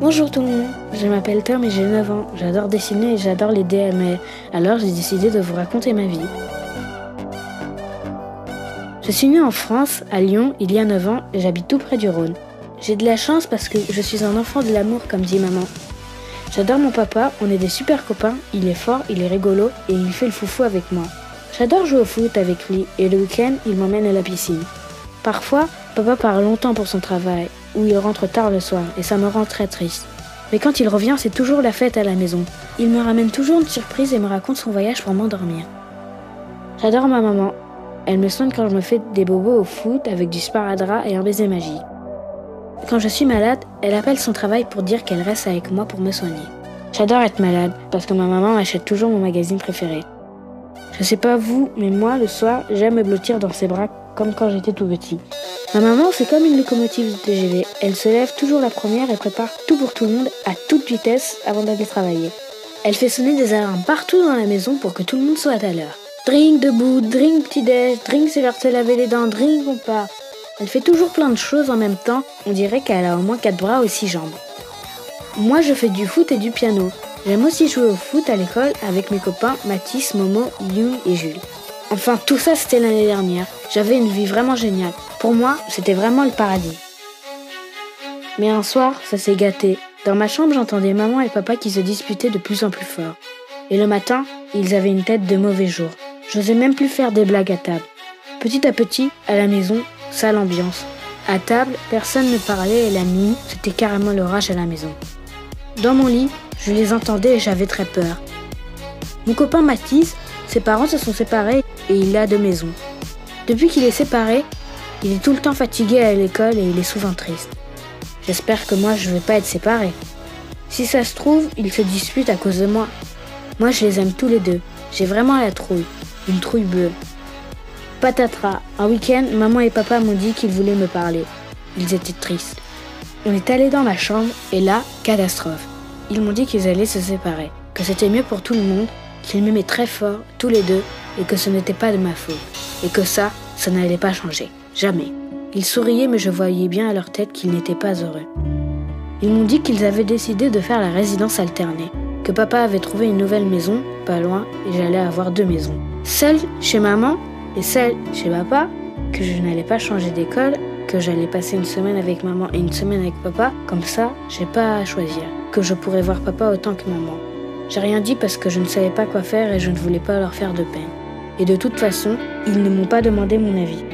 Bonjour tout le monde, je m'appelle Tom et j'ai 9 ans. J'adore dessiner et j'adore les DML. Alors j'ai décidé de vous raconter ma vie. Je suis née en France, à Lyon, il y a 9 ans et j'habite tout près du Rhône. J'ai de la chance parce que je suis un enfant de l'amour comme dit maman. J'adore mon papa, on est des super copains, il est fort, il est rigolo et il fait le foufou avec moi. J'adore jouer au foot avec lui et le week-end il m'emmène à la piscine. Parfois, papa part longtemps pour son travail ou il rentre tard le soir et ça me rend très triste. Mais quand il revient, c'est toujours la fête à la maison. Il me ramène toujours une surprise et me raconte son voyage pour m'endormir. J'adore ma maman. Elle me soigne quand je me fais des bobos au foot avec du sparadrap et un baiser magique. Quand je suis malade, elle appelle son travail pour dire qu'elle reste avec moi pour me soigner. J'adore être malade parce que ma maman m'achète toujours mon magazine préféré. Je sais pas vous, mais moi, le soir, j'aime me blottir dans ses bras comme quand j'étais tout petit. Ma maman, c'est comme une locomotive de TGV. Elle se lève toujours la première et prépare tout pour tout le monde à toute vitesse avant d'aller travailler. Elle fait sonner des alarmes partout dans la maison pour que tout le monde soit à l'heure. Drink debout, drink petit-déj, drink c'est l'heure de se laver les dents, drink on part. Elle fait toujours plein de choses en même temps, on dirait qu'elle a au moins 4 bras et 6 jambes. Moi je fais du foot et du piano. J'aime aussi jouer au foot à l'école avec mes copains Mathis, Momo, Young et Jules. Enfin tout ça c'était l'année dernière. J'avais une vie vraiment géniale. Pour moi c'était vraiment le paradis. Mais un soir ça s'est gâté. Dans ma chambre j'entendais maman et papa qui se disputaient de plus en plus fort. Et le matin ils avaient une tête de mauvais jour. J'osais même plus faire des blagues à table. Petit à petit, à la maison, sale ambiance. À table, personne ne parlait et la nuit, c'était carrément l'orage à la maison. Dans mon lit, je les entendais et j'avais très peur. Mon copain Mathis, ses parents se sont séparés et il a deux maisons. Depuis qu'il est séparé, il est tout le temps fatigué à l'école et il est souvent triste. J'espère que moi je ne vais pas être séparé. Si ça se trouve, ils se disputent à cause de moi. Moi je les aime tous les deux. J'ai vraiment la trouille. Une trouille bleue. Patatras, un week-end, maman et papa m'ont dit qu'ils voulaient me parler. Ils étaient tristes. On est allé dans ma chambre et là, catastrophe. Ils m'ont dit qu'ils allaient se séparer, que c'était mieux pour tout le monde, qu'ils m'aimaient très fort, tous les deux, et que ce n'était pas de ma faute. Et que ça, ça n'allait pas changer. Jamais. Ils souriaient, mais je voyais bien à leur tête qu'ils n'étaient pas heureux. Ils m'ont dit qu'ils avaient décidé de faire la résidence alternée, que papa avait trouvé une nouvelle maison, pas loin, et j'allais avoir deux maisons. Celle chez maman et celle chez papa, que je n'allais pas changer d'école, que j'allais passer une semaine avec maman et une semaine avec papa, comme ça, j'ai pas à choisir, que je pourrais voir papa autant que maman. J'ai rien dit parce que je ne savais pas quoi faire et je ne voulais pas leur faire de peine. Et de toute façon, ils ne m'ont pas demandé mon avis.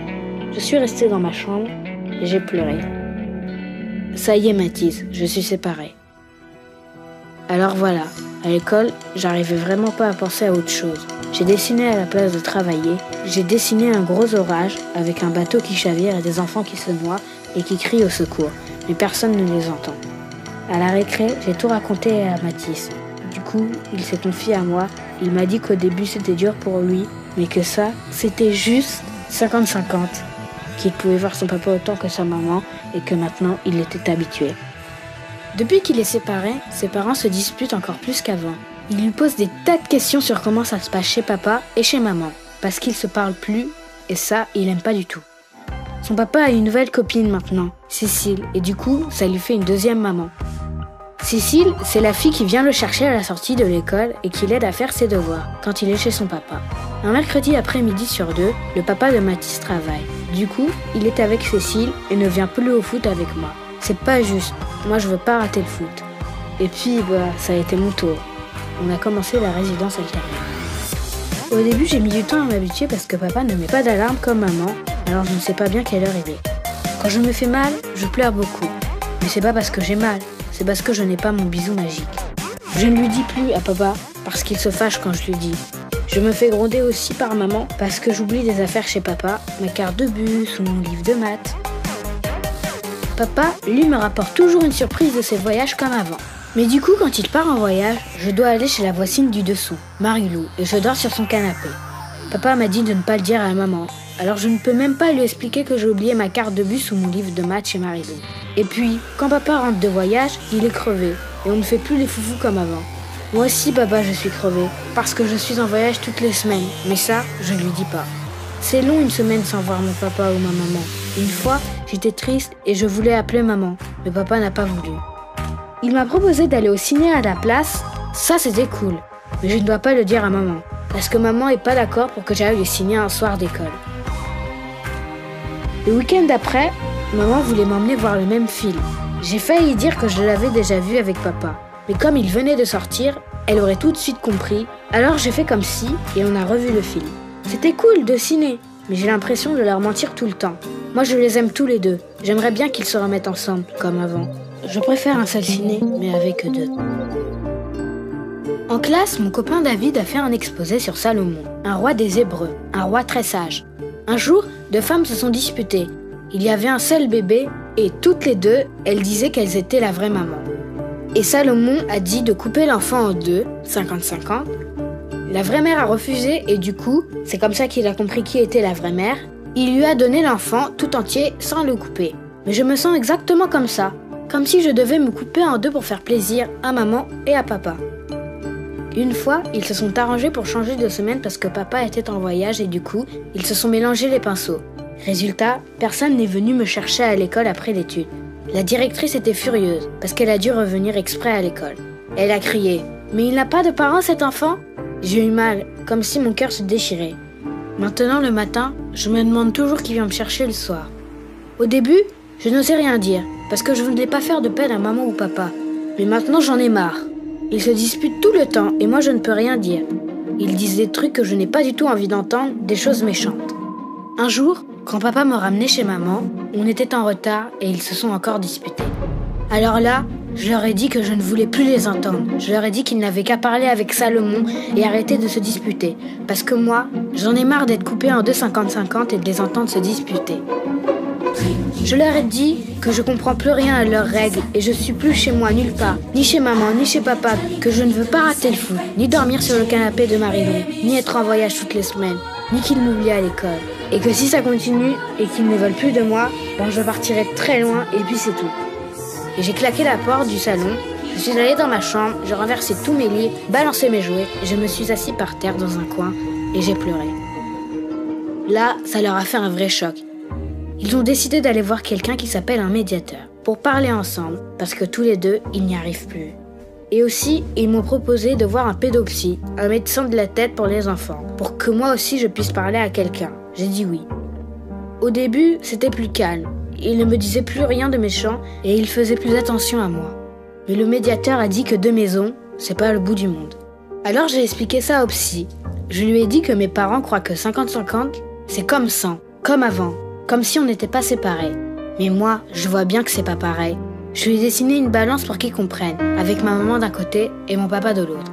Je suis restée dans ma chambre et j'ai pleuré. Ça y est, Mathis, je suis séparée. Alors voilà, à l'école, j'arrivais vraiment pas à penser à autre chose. J'ai dessiné à la place de travailler, j'ai dessiné un gros orage avec un bateau qui chavire et des enfants qui se noient et qui crient au secours, mais personne ne les entend. À la récré, j'ai tout raconté à Mathis. Du coup, il s'est confié à moi. Il m'a dit qu'au début c'était dur pour lui, mais que ça, c'était juste 50-50. Qu'il pouvait voir son papa autant que sa maman et que maintenant il était habitué. Depuis qu'il est séparé, ses parents se disputent encore plus qu'avant. Il lui pose des tas de questions sur comment ça se passe chez papa et chez maman, parce qu'ils se parlent plus, et ça, il aime pas du tout. Son papa a une nouvelle copine maintenant, Cécile, et du coup, ça lui fait une deuxième maman. Cécile, c'est la fille qui vient le chercher à la sortie de l'école et qui l'aide à faire ses devoirs quand il est chez son papa. Un mercredi après-midi sur deux, le papa de Mathis travaille. Du coup, il est avec Cécile et ne vient plus au foot avec moi. C'est pas juste. Moi, je veux pas rater le foot. Et puis, bah, ça a été mon tour. On a commencé la résidence alternée. Au début, j'ai mis du temps à m'habituer parce que papa ne met pas d'alarme comme maman, alors je ne sais pas bien quelle heure il est. Quand je me fais mal, je pleure beaucoup. Mais c'est pas parce que j'ai mal, c'est parce que je n'ai pas mon bisou magique. Je ne lui dis plus à papa parce qu'il se fâche quand je lui dis. Je me fais gronder aussi par maman parce que j'oublie des affaires chez papa, ma carte de bus ou mon livre de maths. Papa, lui, me rapporte toujours une surprise de ses voyages comme avant. Mais du coup, quand il part en voyage, je dois aller chez la voisine du dessous, Marilou, et je dors sur son canapé. Papa m'a dit de ne pas le dire à maman, alors je ne peux même pas lui expliquer que j'ai oublié ma carte de bus ou mon livre de maths chez Marilou. Et puis, quand papa rentre de voyage, il est crevé, et on ne fait plus les foufous comme avant. Moi aussi, papa, je suis crevé, parce que je suis en voyage toutes les semaines, mais ça, je ne lui dis pas. C'est long une semaine sans voir mon papa ou ma maman. Une fois, j'étais triste et je voulais appeler maman, mais papa n'a pas voulu. Il m'a proposé d'aller au ciné à la place, ça c'était cool. Mais je ne dois pas le dire à maman, parce que maman est pas d'accord pour que j'aille au ciné un soir d'école. Le week-end d'après, maman voulait m'emmener voir le même film. J'ai failli dire que je l'avais déjà vu avec papa. Mais comme il venait de sortir, elle aurait tout de suite compris. Alors j'ai fait comme si et on a revu le film. C'était cool de ciné, mais j'ai l'impression de leur mentir tout le temps. Moi je les aime tous les deux. J'aimerais bien qu'ils se remettent ensemble, comme avant. Je préfère un seul ciné, mais avec deux. En classe, mon copain David a fait un exposé sur Salomon, un roi des Hébreux, un roi très sage. Un jour, deux femmes se sont disputées. Il y avait un seul bébé et toutes les deux, elles disaient qu'elles étaient la vraie maman. Et Salomon a dit de couper l'enfant en deux, 50-50. La vraie mère a refusé et du coup, c'est comme ça qu'il a compris qui était la vraie mère. Il lui a donné l'enfant tout entier sans le couper. Mais je me sens exactement comme ça, comme si je devais me couper en deux pour faire plaisir à maman et à papa. Une fois, ils se sont arrangés pour changer de semaine parce que papa était en voyage et du coup, ils se sont mélangés les pinceaux. Résultat, personne n'est venu me chercher à l'école après l'étude. La directrice était furieuse parce qu'elle a dû revenir exprès à l'école. Elle a crié Mais il n'a pas de parents cet enfant? J'ai eu mal, comme si mon cœur se déchirait. Maintenant, le matin, je me demande toujours qui vient me chercher le soir. Au début, je n'osais rien dire parce que je ne voulais pas faire de peine à maman ou papa. Mais maintenant, j'en ai marre. Ils se disputent tout le temps et moi, je ne peux rien dire. Ils disent des trucs que je n'ai pas du tout envie d'entendre, des choses méchantes. Un jour, quand papa me ramenait chez maman, on était en retard et ils se sont encore disputés. Alors là, je leur ai dit que je ne voulais plus les entendre. Je leur ai dit qu'ils n'avaient qu'à parler avec Salomon et arrêter de se disputer. Parce que moi, j'en ai marre d'être coupé en deux 50-50 et de les entendre se disputer. Je leur ai dit que je comprends plus rien à leurs règles et je suis plus chez moi nulle part, ni chez maman, ni chez papa, que je ne veux pas rater le foot, ni dormir sur le canapé de Marie-Lou, ni être en voyage toutes les semaines, ni qu'ils m'oublient à l'école. Et que si ça continue et qu'ils ne veulent plus de moi, ben je partirai très loin et puis c'est tout. Et j'ai claqué la porte du salon, je suis allée dans ma chambre, j'ai renversé tous mes livres, balancé mes jouets, et je me suis assis par terre dans un coin et j'ai pleuré. Là, ça leur a fait un vrai choc. Ils ont décidé d'aller voir quelqu'un qui s'appelle un médiateur pour parler ensemble parce que tous les deux, ils n'y arrivent plus. Et aussi, ils m'ont proposé de voir un pédopsie, un médecin de la tête pour les enfants, pour que moi aussi je puisse parler à quelqu'un. J'ai dit oui. Au début, c'était plus calme. Il ne me disait plus rien de méchant et il faisait plus attention à moi. Mais le médiateur a dit que deux maisons, c'est pas le bout du monde. Alors j'ai expliqué ça au psy. Je lui ai dit que mes parents croient que 50-50, c'est comme 100, comme avant, comme si on n'était pas séparés. Mais moi, je vois bien que c'est pas pareil. Je lui ai dessiné une balance pour qu'ils comprennent, avec ma maman d'un côté et mon papa de l'autre.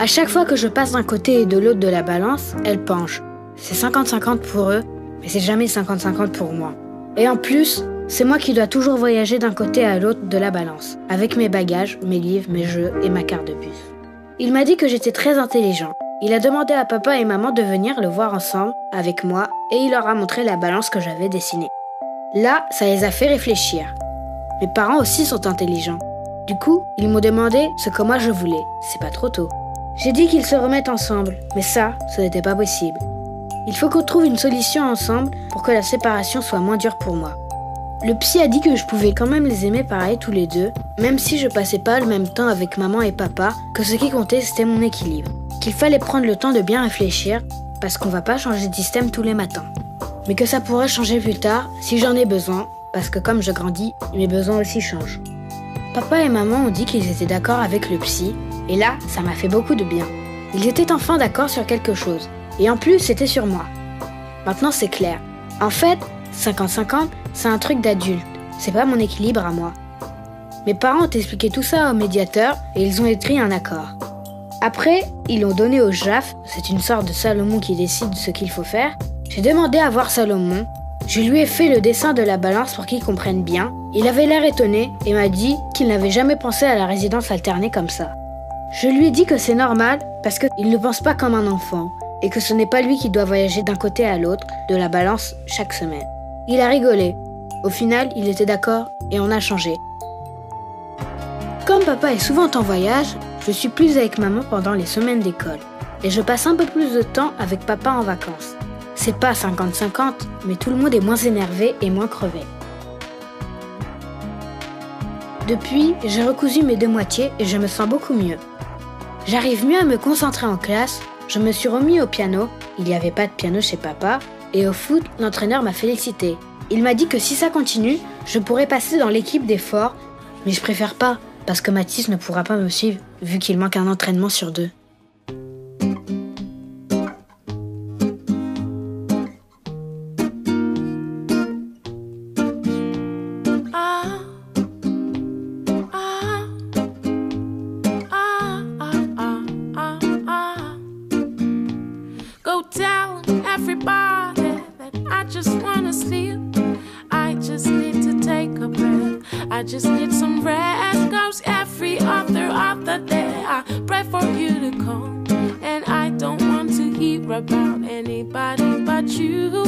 À chaque fois que je passe d'un côté et de l'autre de la balance, elle penche. C'est 50-50 pour eux, mais c'est jamais 50-50 pour moi. Et en plus, c'est moi qui dois toujours voyager d'un côté à l'autre de la balance, avec mes bagages, mes livres, mes jeux et ma carte de bus. Il m'a dit que j'étais très intelligent. Il a demandé à papa et maman de venir le voir ensemble avec moi et il leur a montré la balance que j'avais dessinée. Là, ça les a fait réfléchir. Mes parents aussi sont intelligents. Du coup, ils m'ont demandé ce que moi je voulais. C'est pas trop tôt. J'ai dit qu'ils se remettent ensemble, mais ça, ce n'était pas possible. Il faut qu'on trouve une solution ensemble pour que la séparation soit moins dure pour moi. Le psy a dit que je pouvais quand même les aimer pareil tous les deux, même si je passais pas le même temps avec maman et papa, que ce qui comptait c'était mon équilibre. Qu'il fallait prendre le temps de bien réfléchir, parce qu'on va pas changer de système tous les matins. Mais que ça pourrait changer plus tard si j'en ai besoin, parce que comme je grandis, mes besoins aussi changent. Papa et maman ont dit qu'ils étaient d'accord avec le psy, et là, ça m'a fait beaucoup de bien. Ils étaient enfin d'accord sur quelque chose. Et en plus, c'était sur moi. Maintenant, c'est clair. En fait, 50-50, c'est un truc d'adulte. C'est pas mon équilibre à moi. Mes parents ont expliqué tout ça au médiateur et ils ont écrit un accord. Après, ils l'ont donné au JAF, c'est une sorte de Salomon qui décide ce qu'il faut faire. J'ai demandé à voir Salomon. Je lui ai fait le dessin de la balance pour qu'il comprenne bien. Il avait l'air étonné et m'a dit qu'il n'avait jamais pensé à la résidence alternée comme ça. Je lui ai dit que c'est normal parce qu'il ne pense pas comme un enfant et que ce n'est pas lui qui doit voyager d'un côté à l'autre de la balance chaque semaine. Il a rigolé. Au final, il était d'accord et on a changé. Comme papa est souvent en voyage, je suis plus avec maman pendant les semaines d'école et je passe un peu plus de temps avec papa en vacances. C'est pas 50-50, mais tout le monde est moins énervé et moins crevé. Depuis, j'ai recousu mes deux moitiés et je me sens beaucoup mieux. J'arrive mieux à me concentrer en classe, je me suis remis au piano, il n'y avait pas de piano chez papa, et au foot, l'entraîneur m'a félicité. Il m'a dit que si ça continue, je pourrais passer dans l'équipe des forts, mais je préfère pas, parce que Mathis ne pourra pas me suivre, vu qu'il manque un entraînement sur deux. Pray for you to come. And I don't want to hear about anybody but you.